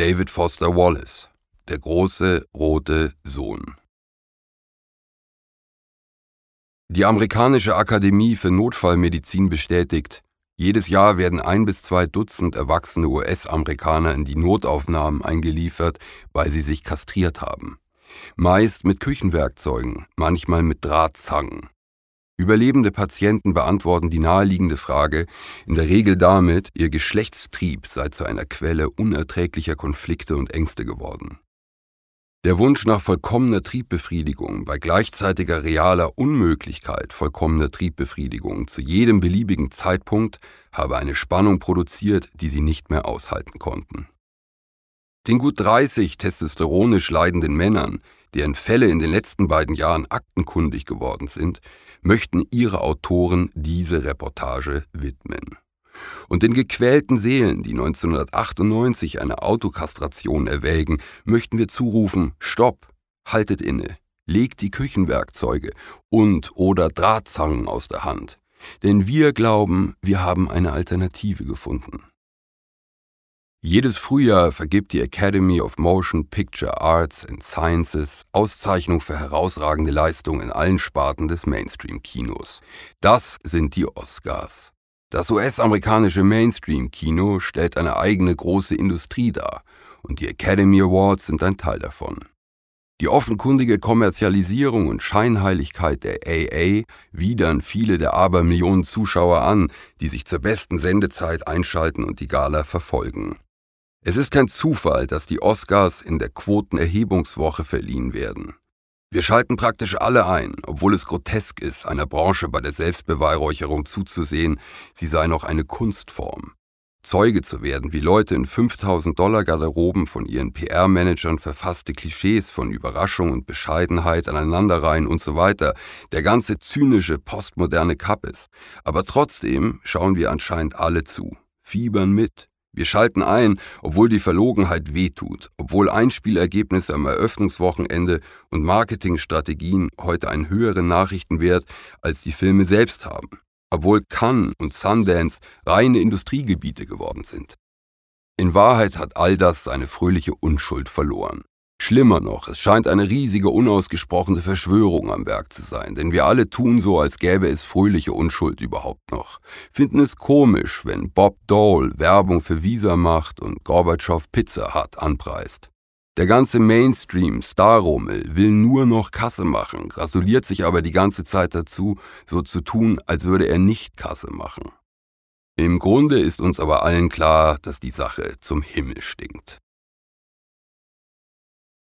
David Foster Wallace, der große rote Sohn. Die amerikanische Akademie für Notfallmedizin bestätigt, jedes Jahr werden ein bis zwei Dutzend erwachsene US-Amerikaner in die Notaufnahmen eingeliefert, weil sie sich kastriert haben. Meist mit Küchenwerkzeugen, manchmal mit Drahtzangen. Überlebende Patienten beantworten die naheliegende Frage in der Regel damit, ihr Geschlechtstrieb sei zu einer Quelle unerträglicher Konflikte und Ängste geworden. Der Wunsch nach vollkommener Triebbefriedigung bei gleichzeitiger realer Unmöglichkeit vollkommener Triebbefriedigung zu jedem beliebigen Zeitpunkt habe eine Spannung produziert, die sie nicht mehr aushalten konnten. Den gut 30 testosteronisch leidenden Männern, deren Fälle in den letzten beiden Jahren aktenkundig geworden sind, möchten ihre Autoren diese Reportage widmen. Und den gequälten Seelen, die 1998 eine Autokastration erwägen, möchten wir zurufen, Stopp, haltet inne, legt die Küchenwerkzeuge und oder Drahtzangen aus der Hand. Denn wir glauben, wir haben eine Alternative gefunden. Jedes Frühjahr vergibt die Academy of Motion Picture Arts and Sciences Auszeichnung für herausragende Leistung in allen Sparten des Mainstream-Kinos. Das sind die Oscars. Das US-amerikanische Mainstream-Kino stellt eine eigene große Industrie dar und die Academy Awards sind ein Teil davon. Die offenkundige Kommerzialisierung und Scheinheiligkeit der AA widern viele der Abermillionen Zuschauer an, die sich zur besten Sendezeit einschalten und die Gala verfolgen. Es ist kein Zufall, dass die Oscars in der Quotenerhebungswoche verliehen werden. Wir schalten praktisch alle ein, obwohl es grotesk ist, einer Branche bei der Selbstbeweihräucherung zuzusehen, sie sei noch eine Kunstform. Zeuge zu werden, wie Leute in 5000 Dollar Garderoben von ihren PR-Managern verfasste Klischees von Überraschung und Bescheidenheit aneinanderreihen und so weiter, der ganze zynische postmoderne Kappes. Aber trotzdem schauen wir anscheinend alle zu, fiebern mit, wir schalten ein, obwohl die Verlogenheit wehtut, obwohl Einspielergebnisse am Eröffnungswochenende und Marketingstrategien heute einen höheren Nachrichtenwert als die Filme selbst haben, obwohl Cannes und Sundance reine Industriegebiete geworden sind. In Wahrheit hat all das seine fröhliche Unschuld verloren. Schlimmer noch, es scheint eine riesige unausgesprochene Verschwörung am Werk zu sein, denn wir alle tun so, als gäbe es fröhliche Unschuld überhaupt noch, finden es komisch, wenn Bob Dole Werbung für Visa macht und Gorbatschow Pizza Hut anpreist. Der ganze Mainstream, Starrummel, will nur noch Kasse machen, gratuliert sich aber die ganze Zeit dazu, so zu tun, als würde er nicht Kasse machen. Im Grunde ist uns aber allen klar, dass die Sache zum Himmel stinkt.